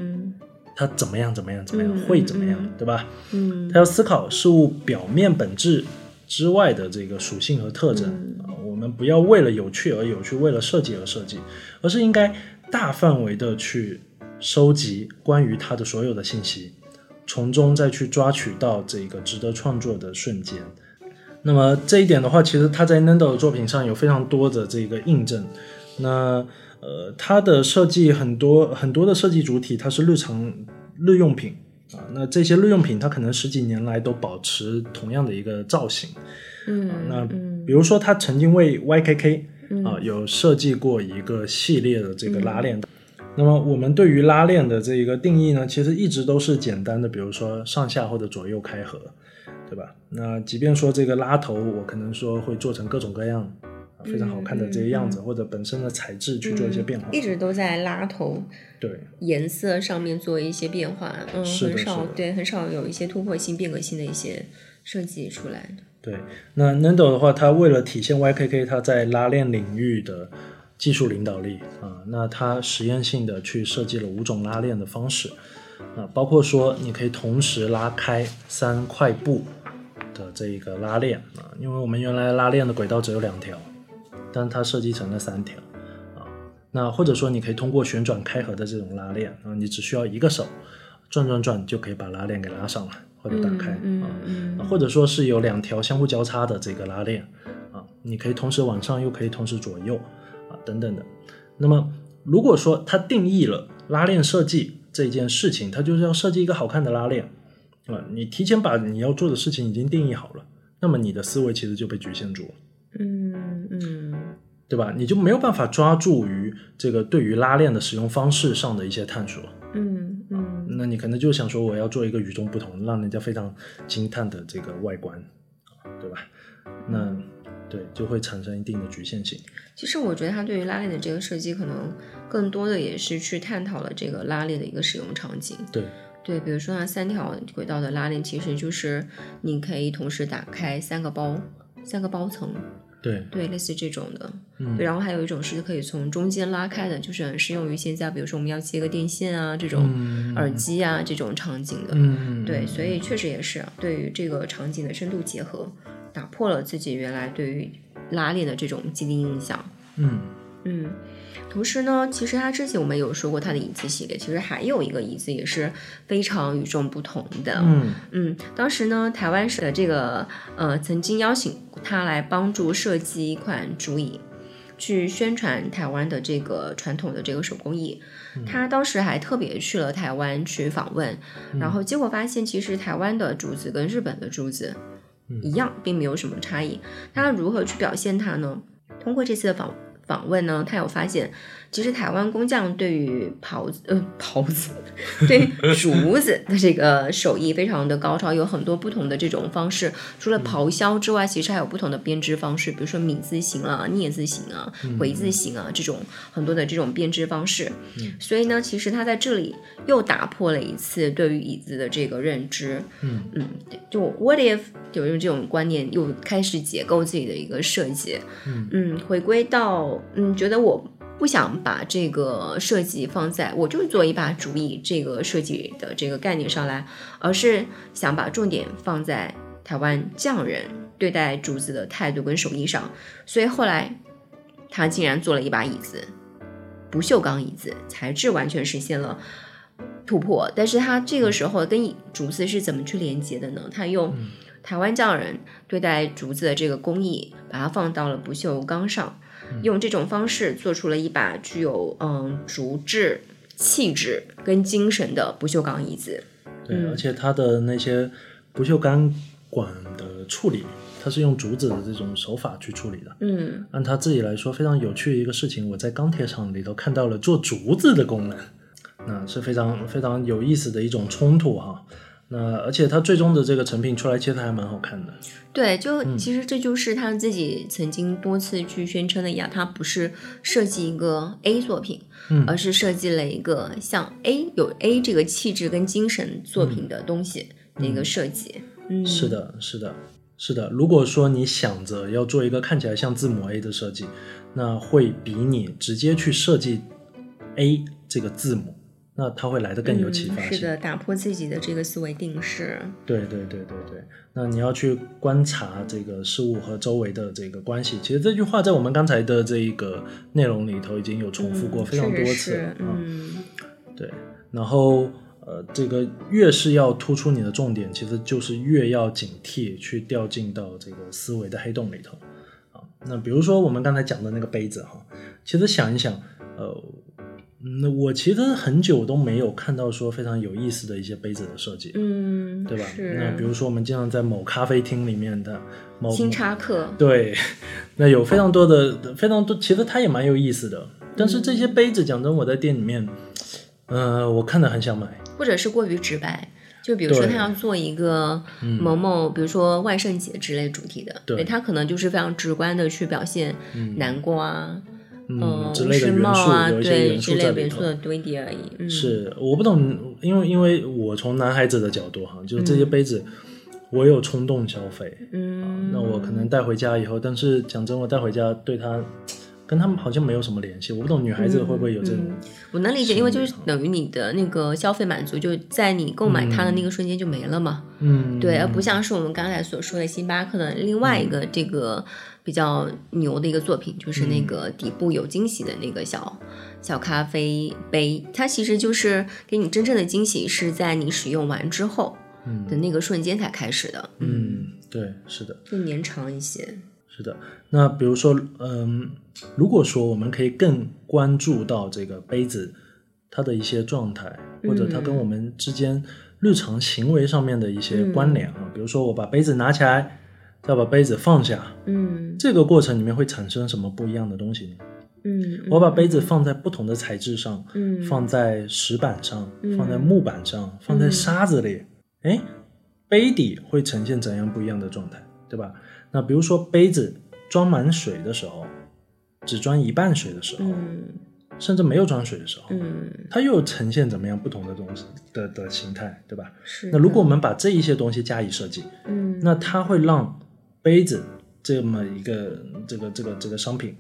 他怎么样怎么样怎么样会怎么样，对吧？
嗯，
他要思考事物表面本质之外的这个属性和特征啊。我们不要为了有趣而有趣，为了设计而设计，而是应该大范围的去收集关于它的所有的信息。从中再去抓取到这个值得创作的瞬间，那么这一点的话，其实他在 Nando 的作品上有非常多的这个印证。那呃，他的设计很多很多的设计主体，它是日常日用品啊。那这些日用品，它可能十几年来都保持同样的一个造型。
嗯，
那比如说他曾经为 YKK 啊有设计过一个系列的这个拉链。那么我们对于拉链的这一个定义呢，其实一直都是简单的，比如说上下或者左右开合，对吧？那即便说这个拉头，我可能说会做成各种各样非常好看的这些样子，或者本身的材质去做一些变化，
一直都在拉头
对
颜色上面做一些变化，嗯，很少对很少有一些突破性、变革性的一些设计出来的。
对，那 Nando 的话，它为了体现 YKK 它在拉链领域的。技术领导力啊，那它实验性的去设计了五种拉链的方式啊，包括说你可以同时拉开三块布的这一个拉链啊，因为我们原来拉链的轨道只有两条，但它设计成了三条啊，那或者说你可以通过旋转开合的这种拉链啊，你只需要一个手转转转就可以把拉链给拉上来或者打开啊，或者说是有两条相互交叉的这个拉链啊，你可以同时往上又可以同时左右。等等的，那么如果说它定义了拉链设计这件事情，它就是要设计一个好看的拉链啊，你提前把你要做的事情已经定义好了，那么你的思维其实就被局限住了，
嗯嗯，
对吧？你就没有办法抓住于这个对于拉链的使用方式上的一些探索，
嗯嗯，
那你可能就想说我要做一个与众不同、让人家非常惊叹的这个外观，对吧？那。对，就会产生一定的局限性。
其实我觉得它对于拉链的这个设计，可能更多的也是去探讨了这个拉链的一个使用场景。
对，
对，比如说那三条轨道的拉链，其实就是你可以同时打开三个包，三个包层。
对
对，类似这种的。嗯。对，然后还有一种是可以从中间拉开的，就是很适用于现在，比如说我们要接个电线啊，这种耳机啊这种场景的。
嗯。
对，所以确实也是对于这个场景的深度结合，打破了自己原来对于拉链的这种既定印象。
嗯
嗯。同时呢，其实他之前我们有说过他的椅子系列，其实还有一个椅子也是非常与众不同的。
嗯
嗯，当时呢，台湾省的这个呃曾经邀请他来帮助设计一款竹椅，去宣传台湾的这个传统的这个手工艺。他当时还特别去了台湾去访问，然后结果发现其实台湾的竹子跟日本的竹子一样，并没有什么差异。他如何去表现它呢？通过这次的访。访问呢，他有发现，其实台湾工匠对于刨子呃刨子，对竹子的这个手艺非常的高超，有很多不同的这种方式。除了刨削之外，其实还有不同的编织方式，比如说米字形啊、镊字形啊、回字形啊这种很多的这种编织方式。所以呢，其实他在这里又打破了一次对于椅子的这个认知。
嗯
嗯，就 What if 就用这种观念又开始解构自己的一个设计。
嗯
嗯，回归到。嗯，觉得我不想把这个设计放在我就是做一把主意这个设计的这个概念上来，而是想把重点放在台湾匠人对待竹子的态度跟手艺上。所以后来他竟然做了一把椅子，不锈钢椅子，材质完全实现了突破。但是他这个时候跟竹子是怎么去连接的呢？他用台湾匠人对待竹子的这个工艺，把它放到了不锈钢上。用这种方式做出了一把具有嗯竹质气质跟精神的不锈钢椅子。
对，而且它的那些不锈钢管的处理，它是用竹子的这种手法去处理的。
嗯，
按他自己来说，非常有趣的一个事情，我在钢铁厂里头看到了做竹子的功能，那是非常非常有意思的一种冲突哈。那而且它最终的这个成品出来，其实还蛮好看的。
对，就其实这就是他自己曾经多次去宣称的一样，他不是设计一个 A 作品，而是设计了一个像 A 有 A 这个气质跟精神作品的东西的一个设计。嗯，
是的，是的，是的。如果说你想着要做一个看起来像字母 A 的设计，那会比你直接去设计 A 这个字母。那他会来的更有启发
性，是的，打破自己的这个思维定式。
对对对对对，那你要去观察这个事物和周围的这个关系。其实这句话在我们刚才的这一个内容里头已经有重复过非常多次
嗯，
对。然后呃，这个越是要突出你的重点，其实就是越要警惕去掉进到这个思维的黑洞里头啊。那比如说我们刚才讲的那个杯子哈，其实想一想，呃。那我其实很久都没有看到说非常有意思的一些杯子的设计，
嗯，
对吧？那比如说我们经常在某咖啡厅里面的某
星巴克，
对，那有非常多的非常多，其实它也蛮有意思的。但是这些杯子，讲真，我在店里面，呃，我看的很想买，
或者是过于直白。就比如说他要做一个某某，比如说万圣节之类主题的，
对，
他可能就是非常直观的去表现南瓜。
嗯，之类的元素，有一些元素在里头。
堆叠而已。
是，我不懂，因为因为我从男孩子的角度哈，就是这些杯子，我有冲动消费。
嗯，
那我可能带回家以后，但是讲真，我带回家对他，跟他们好像没有什么联系。我不懂女孩子会不会有这种。
我能理解，因为就是等于你的那个消费满足，就在你购买它的那个瞬间就没了嘛。
嗯，
对，而不像是我们刚才所说的星巴克的另外一个这个。比较牛的一个作品，就是那个底部有惊喜的那个小小咖啡杯，它其实就是给你真正的惊喜是在你使用完之后的那个瞬间才开始的。
嗯，对，是的，
更延长一些。
是的，那比如说，嗯，如果说我们可以更关注到这个杯子它的一些状态，或者它跟我们之间日常行为上面的一些关联啊，比如说我把杯子拿起来。再把杯子放下，
嗯，
这个过程里面会产生什么不一样的东西呢？
嗯，
我把杯子放在不同的材质上，
嗯，
放在石板上，放在木板上，放在沙子里，哎，杯底会呈现怎样不一样的状态，对吧？那比如说杯子装满水的时候，只装一半水的时候，嗯甚至没有装水的时候，
嗯，
它又呈现怎么样不同的东西的的形态，对吧？
是。
那如果我们把这一些东西加以设计，
嗯，
那它会让杯子这么一个这个这个这个商品，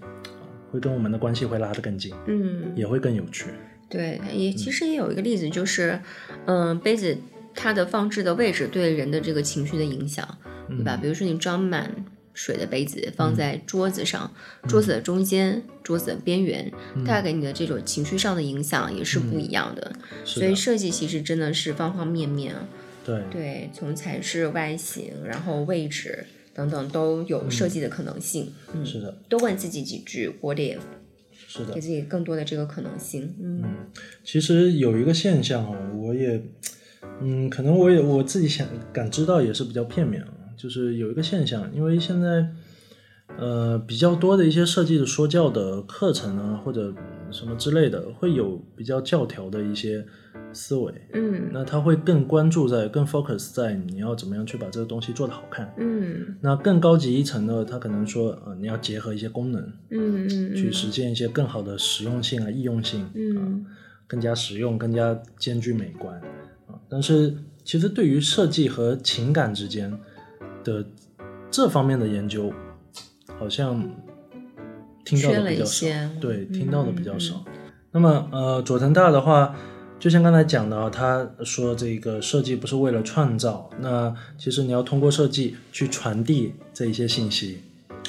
会跟我们的关系会拉得更近，
嗯，
也会更有趣。
对，也其实也有一个例子，就是，嗯，杯子它的放置的位置对人的这个情绪的影响，对吧？比如说你装满。水的杯子放在桌子上，桌子的中间，桌子的边缘，带给你的这种情绪上的影响也是不一样的。所以设计其实真的是方方面面啊。
对
对，从材质、外形，然后位置等等都有设计的可能性。嗯，
是的。
多问自己几句，What if？
是的，
给自己更多的这个可能性。嗯，
其实有一个现象啊，我也，嗯，可能我也我自己想感知到也是比较片面啊。就是有一个现象，因为现在，呃，比较多的一些设计的说教的课程啊，或者什么之类的，会有比较教条的一些思维。
嗯，
那他会更关注在、更 focus 在你要怎么样去把这个东西做得好看。
嗯，
那更高级一层的，他可能说，呃，你要结合一些功能，
嗯嗯，
去实现一些更好的实用性啊、易用性，
嗯，
更加实用、更加兼具美观啊。但是，其实对于设计和情感之间，的这方面的研究，好像听到的比较少，对，听到的比较少。那么，呃，佐藤大的话，就像刚才讲的啊，他说这个设计不是为了创造，那其实你要通过设计去传递这一些信息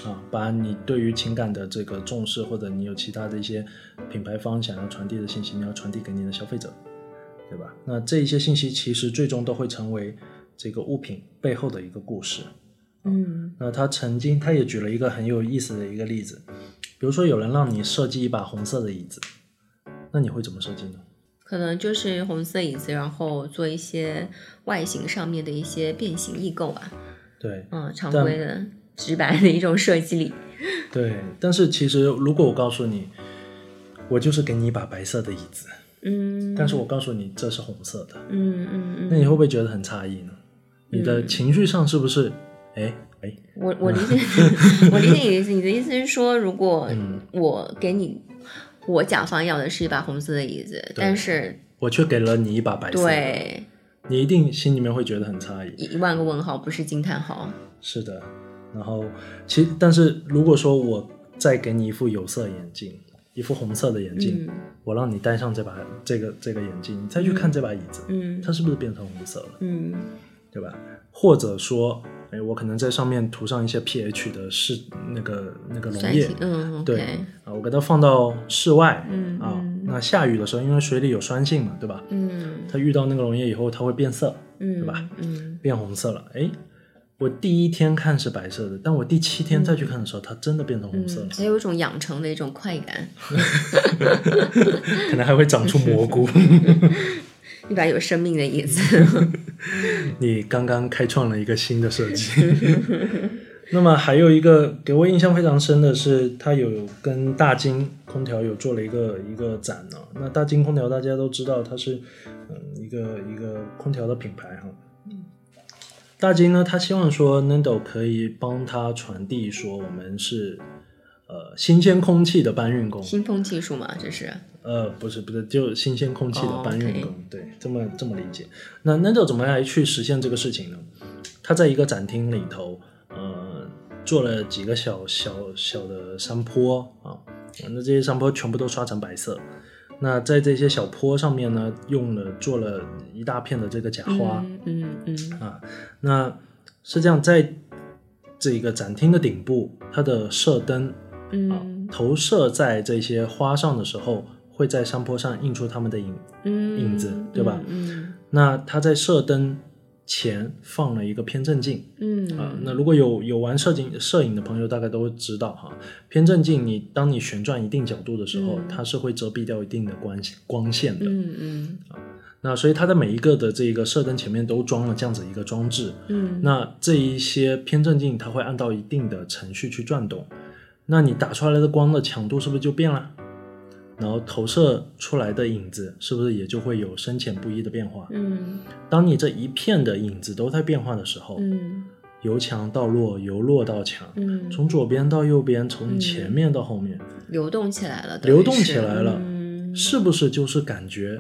啊，把你对于情感的这个重视，或者你有其他的一些品牌方想要传递的信息，你要传递给你的消费者，对吧？那这一些信息其实最终都会成为。这个物品背后的一个故事，
嗯，
那他曾经他也举了一个很有意思的一个例子，比如说有人让你设计一把红色的椅子，那你会怎么设计呢？
可能就是红色椅子，然后做一些外形上面的一些变形异构啊。
对，
嗯，常规的直白的一种设计里。
对，但是其实如果我告诉你，我就是给你一把白色的椅子，
嗯，
但是我告诉你这是红色的，
嗯嗯嗯，
那你会不会觉得很诧异呢？你的情绪上是不是？哎哎，
我我理解，我理解你的意思。你的意思是说，如果我给你，我甲方要的是一把红色的椅子，但是
我却给了你一把白色，
对，
你一定心里面会觉得很诧异，
一万个问号，不是惊叹号。
是的，然后其，但是如果说我再给你一副有色眼镜，一副红色的眼镜，我让你戴上这把这个这个眼镜，你再去看这把椅子，
嗯，
它是不是变成红色了？
嗯。
对吧？或者说，哎，我可能在上面涂上一些 pH 的是那个那个溶液，
嗯，
对啊，我给它放到室外，
嗯
啊，那下雨的时候，因为水里有酸性嘛，对吧？
嗯，
它遇到那个溶液以后，它会变色，
嗯，
对吧？
嗯，
变红色了，哎，我第一天看是白色的，但我第七天再去看的时候，它真的变成红色了，
还有一种养成的一种快感，
可能还会长出蘑菇。
一把有生命的椅子，
你刚刚开创了一个新的设计。那么还有一个给我印象非常深的是，他有跟大金空调有做了一个一个展呢。那大金空调大家都知道，它是嗯一个一个空调的品牌哈。大金呢，他希望说 Nendo 可以帮他传递说，我们是呃新鲜空气的搬运工，
新风技术嘛，这是。
呃，不是不是，就新鲜空气的搬运工，对，这么这么理解。那 Nendo 怎么来去实现这个事情呢？他在一个展厅里头，呃，做了几个小小小的山坡啊，那这些山坡全部都刷成白色。那在这些小坡上面呢，用了做了一大片的这个假花，
嗯嗯
啊，那是这样，在这个展厅的顶部，它的射灯，
嗯，
投射在这些花上的时候。会在山坡上映出它们的影影子，对吧？
嗯，
那它在射灯前放了一个偏振镜，
嗯。
啊，那如果有有玩摄影摄影的朋友，大概都知道哈，偏振镜你当你旋转一定角度的时候，它是会遮蔽掉一定的光光线的，
嗯嗯，
啊，那所以它的每一个的这个射灯前面都装了这样子一个装置，
嗯，
那这一些偏振镜它会按照一定的程序去转动，那你打出来的光的强度是不是就变了？然后投射出来的影子是不是也就会有深浅不一的变化？
嗯，
当你这一片的影子都在变化的时候，
嗯，
由强到弱，由弱到强，
嗯，
从左边到右边，从前面到后面，
流动起来了，
流动起来了。是不是就是感觉？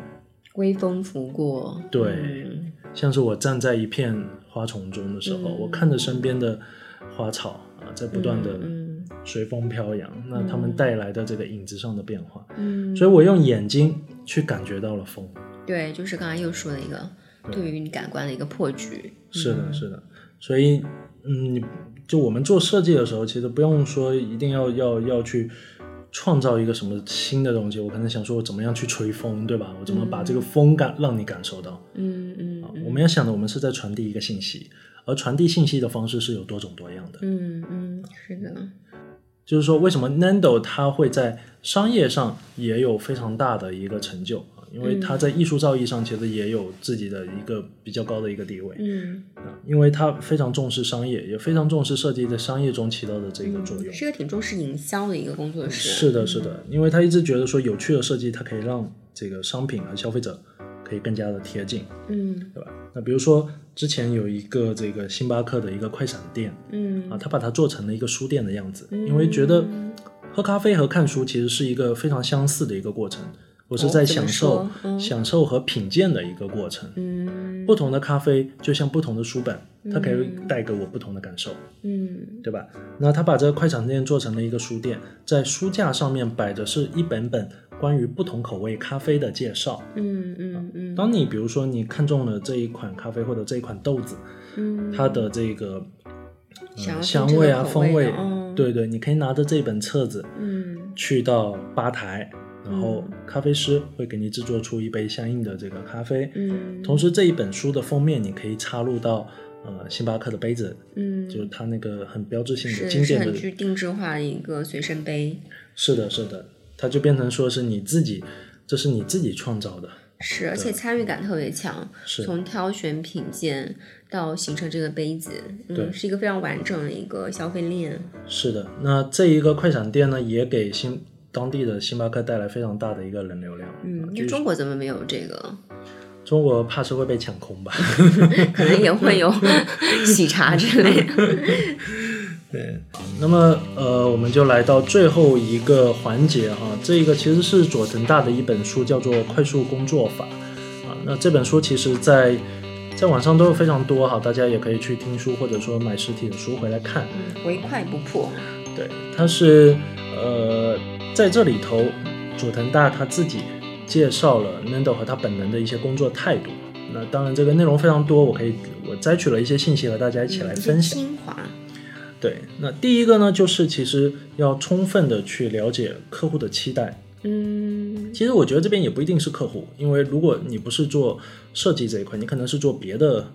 微风拂过？
对，像是我站在一片花丛中的时候，我看着身边的花草啊，在不断的随风飘扬，那他们带来的这个影子上的变化，嗯，所以我用眼睛去感觉到了风。
对，就是刚才又说的一个对于你感官的一个破局。
是的，是的，所以嗯，就我们做设计的时候，其实不用说一定要要要去创造一个什么新的东西。我可能想说，我怎么样去吹风，对吧？我怎么把这个风感让你感受到？
嗯嗯。
我们要想的，我们是在传递一个信息，而传递信息的方式是有多种多样的。
嗯嗯，是的。
就是说，为什么 Nando 他会在商业上也有非常大的一个成就啊？因为他在艺术造诣上其实也有自己的一个比较高的一个地位，
嗯
啊，因为他非常重视商业，也非常重视设计在商业中起到的这个作用，
是个挺重视营销的一个工作室。
是的，是的，因为他一直觉得说有趣的设计，它可以让这个商品和消费者可以更加的贴近，
嗯，
对吧？那比如说之前有一个这个星巴克的一个快闪店，
嗯
啊，他把它做成了一个书店的样子，因为觉得喝咖啡和看书其实是一个非常相似的一个过程。我是在享受、享受和品鉴的一个过程。
嗯，
不同的咖啡就像不同的书本，它可以带给我不同的感受。
嗯，
对吧？那他把这个快闪店做成了一个书店，在书架上面摆的是一本本关于不同口味咖啡的介绍。
嗯嗯嗯。
当你比如说你看中了这一款咖啡或者这一款豆子，
嗯，
它的这个香味啊、风味，对对，你可以拿着这本册子，
嗯，
去到吧台。然后咖啡师会给你制作出一杯相应的这个咖啡，
嗯，
同时这一本书的封面你可以插入到呃星巴克的杯子，
嗯，
就是它那个很标志性的经典的，
很具定制化的一个随身杯。
是的，是的，它就变成说是你自己，这是你自己创造的，
是，而且参与感特别强，
是
从挑选品鉴到形成这个杯子，
嗯，
是一个非常完整的一个消费链。
是的，那这一个快闪店呢，也给星。当地的星巴克带来非常大的一个人流量。
嗯，那中国怎么没有这个？
中国怕是会被抢空吧？
可能也会有 喜茶之类的。
对，那么呃，我们就来到最后一个环节哈，这一个其实是佐藤大的一本书，叫做《快速工作法》啊。那这本书其实，在在网上都有非常多哈，大家也可以去听书或者说买实体的书回来看。
嗯，唯快不破。
对，它是呃。在这里头，佐藤大他自己介绍了 Nando 和他本人的一些工作态度。那当然，这个内容非常多，我可以我摘取了一些信息和大家一起来分享。
精华。
对，那第一个呢，就是其实要充分的去了解客户的期待。
嗯，
其实我觉得这边也不一定是客户，因为如果你不是做设计这一块，你可能是做别的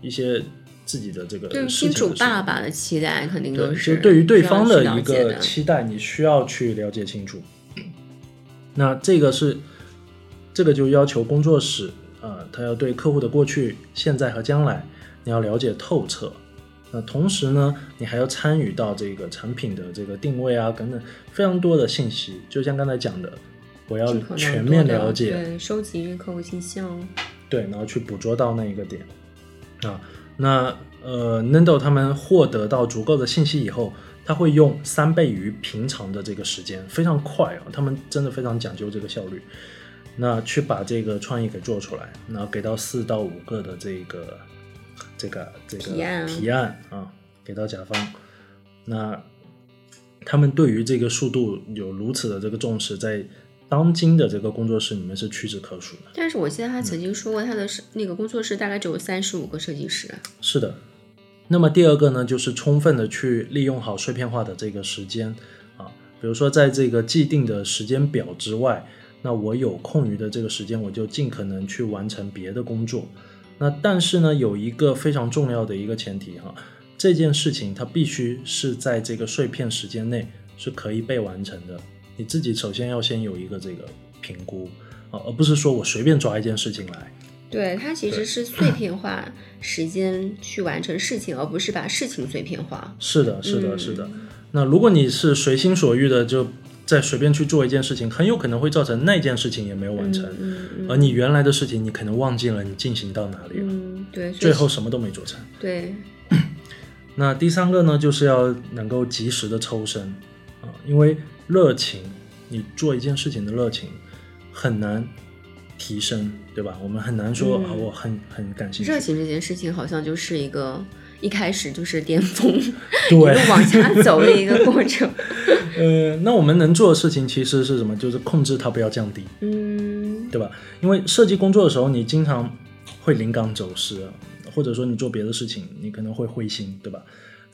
一些。自己的这个
对金主爸爸的期待肯定都
是，就对于对方
的
一个期待，你需要去了解清楚。那这个是这个就要求工作室啊，他要对客户的过去、现在和将来你要了解透彻。那同时呢，你还要参与到这个产品的这个定位啊等等非常多的信息。就像刚才讲的，我要全面了解，
对，收集客户信息哦。
对，然后去捕捉到那一个点啊。那呃，Nando 他们获得到足够的信息以后，他会用三倍于平常的这个时间，非常快啊，他们真的非常讲究这个效率。那去把这个创意给做出来，然后给到四到五个的这个这个这个提案啊，给到甲方。那他们对于这个速度有如此的这个重视，在。当今的这个工作室里面是屈指可数的，
但是我记得他曾经说过，他的那个工作室大概只有三十五个设计师。
是的，那么第二个呢，就是充分的去利用好碎片化的这个时间啊，比如说在这个既定的时间表之外，那我有空余的这个时间，我就尽可能去完成别的工作。那但是呢，有一个非常重要的一个前提哈，这件事情它必须是在这个碎片时间内是可以被完成的。你自己首先要先有一个这个评估啊，而不是说我随便抓一件事情来。
对，它其实是碎片化时间去完成事情，而不是把事情碎片化。
是的，是的，是的。那如果你是随心所欲的就再随便去做一件事情，很有可能会造成那件事情也没有完成，而你原来的事情你可能忘记了你进行到哪里了。
嗯，对，
最后什么都没做成。
对。
那第三个呢，就是要能够及时的抽身啊，因为。热情，你做一件事情的热情很难提升，对吧？我们很难说啊，我很很感兴趣。
热情这件事情好像就是一个一开始就是巅峰，
对，
往下走的一个过程。
呃，那我们能做的事情其实是什么？就是控制它不要降低，
嗯，
对吧？因为设计工作的时候，你经常会灵感走失，或者说你做别的事情，你可能会灰心，对吧？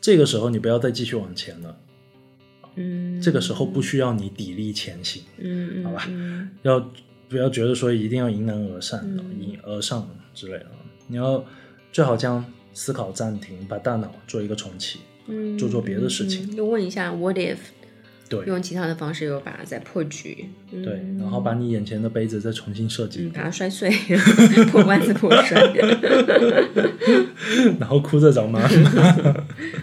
这个时候你不要再继续往前了。
嗯，
这个时候不需要你砥砺前行，
嗯，
好吧，要不要觉得说一定要迎难而上、迎而上之类的？你要最好将思考暂停，把大脑做一个重启，
嗯，
做做别的事情。
就问一下，What if？
对，
用其他的方式又把它再破局，
对，然后把你眼前的杯子再重新设计，
把它摔碎，破罐子破摔，
然后哭着找妈妈。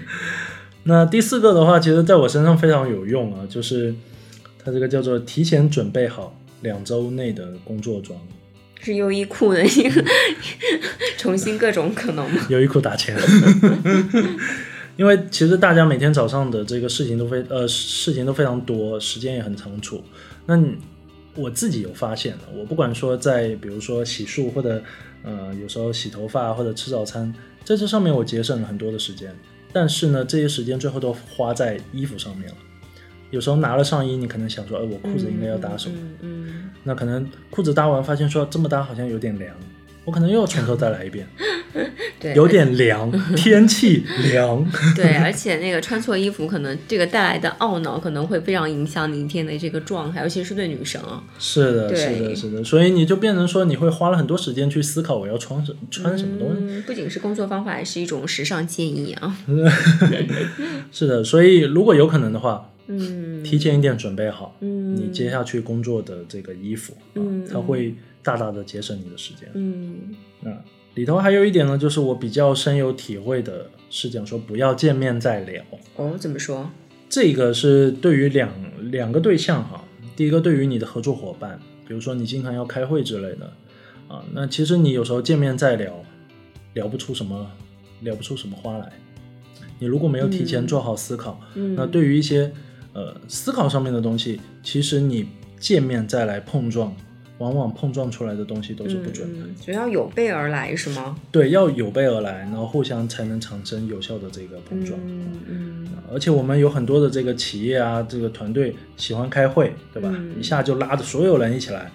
那第四个的话，其实在我身上非常有用啊，就是它这个叫做提前准备好两周内的工作装，
是优衣库的一个 重新各种可能吗？
优衣库打钱，因为其实大家每天早上的这个事情都非呃事情都非常多，时间也很仓促。那我自己有发现的，我不管说在比如说洗漱或者呃有时候洗头发或者吃早餐，在这上面我节省了很多的时间。但是呢，这些时间最后都花在衣服上面了。有时候拿了上衣，你可能想说，哎，我裤子应该要搭什么？
嗯，
那可能裤子搭完，发现说这么搭好像有点凉。我可能又要从头再来一遍，
对，
有点凉，天气凉。
对，而且那个穿错衣服，可能这个带来的懊恼可能会非常影响你一天的这个状态，尤其是对女生啊。
是的，是的，是的，所以你就变成说，你会花了很多时间去思考我要穿什穿什么东
西。不仅是工作方法，也是一种时尚建议啊。
是的，所以如果有可能的话，
嗯，
提前一点准备好，
嗯，
你接下去工作的这个衣服，嗯，它会。大大的节省你的时间。
嗯，
那里头还有一点呢，就是我比较深有体会的是讲说不要见面再聊。
哦，怎么说？
这个是对于两两个对象哈。第一个，对于你的合作伙伴，比如说你经常要开会之类的啊，那其实你有时候见面再聊，聊不出什么，聊不出什么花来。你如果没有提前做好思考，那对于一些呃思考上面的东西，其实你见面再来碰撞。往往碰撞出来的东西都是不准的，
所以要有备而来是吗？
对，要有备而来，然后互相才能产生有效的这个碰撞。
嗯嗯。
而且我们有很多的这个企业啊，这个团队喜欢开会，对吧？一下就拉着所有人一起来，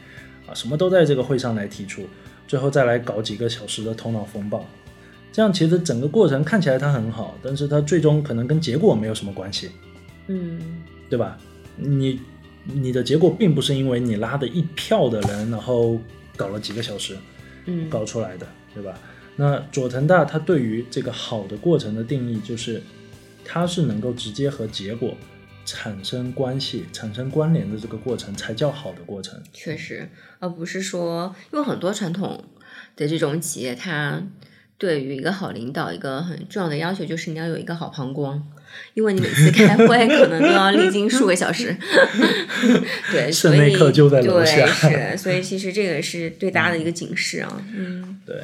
啊，什么都在这个会上来提出，最后再来搞几个小时的头脑风暴，这样其实整个过程看起来它很好，但是它最终可能跟结果没有什么关系。
嗯，
对吧？你。你的结果并不是因为你拉的一票的人，然后搞了几个小时，
嗯，
搞出来的，对吧？那佐藤大他对于这个好的过程的定义就是，它是能够直接和结果产生关系、产生关联的这个过程才叫好的过程。
确实，而不是说，因为很多传统的这种企业，它对于一个好领导一个很重要的要求就是你要有一个好膀胱。因为你每次开会 可能都要历经数个小时，对，
所以
对是，所以其实这个是对大家的一个警示啊。嗯，
对。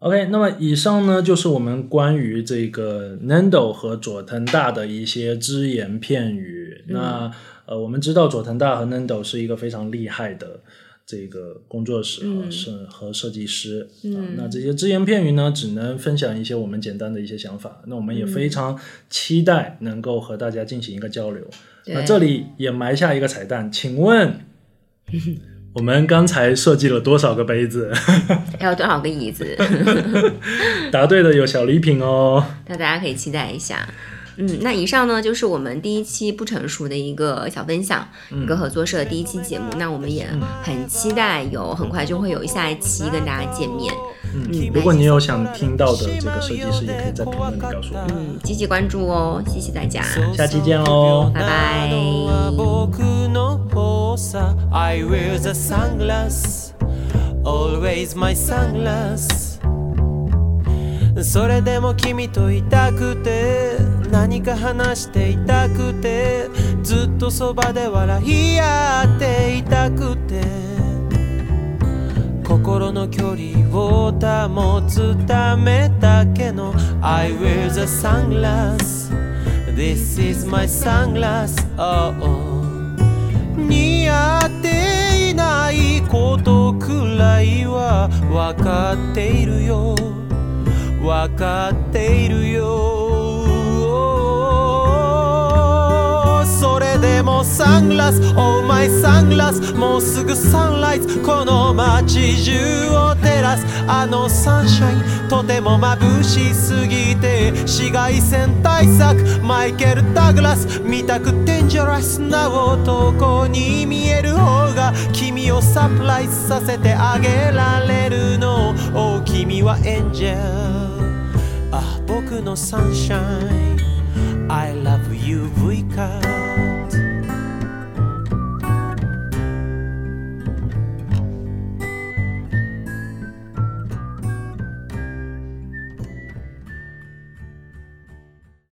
OK，那么以上呢就是我们关于这个 Nando 和佐藤大的一些只言片语。那呃，我们知道佐藤大和 Nando 是一个非常厉害的。这个工作室和设和设计师，
嗯，
那这些只言片语呢，只能分享一些我们简单的一些想法。那我们也非常期待能够和大家进行一个交流。那这里也埋下一个彩蛋，请问 我们刚才设计了多少个杯子？
还有多少个椅子？
答对的有小礼品哦。
那大家可以期待一下。嗯，那以上呢就是我们第一期不成熟的一个小分享，一个合作社的第一期节目。那我们也很期待有很快就会有下一期跟大家见面。
嗯，如果你有想听到的这个设计师，也可以在评论里告诉我。
嗯，积极关注哦，谢谢大家，
下期见喽，
拜拜。それでも君といたくて何か話していたくてずっとそばで笑い合っていたくて心の距離を保つためだけの I wear the sunglass. This is my sunglass. Oh, oh. 似合っていないことくらいは
分かっているよ。分かっているよ。それでもサングラス。Oh my サングラス。もうすぐサンライズ。この街中を照らす。あのサンシャイン。とても眩しすぎて紫外線対策。マイケル・ダグラス。見たくデンジャラスな男に見える方が。君をサプライズさせてあげられるの。Oh 君はエンジェル。no sunshine. I love you, Vika.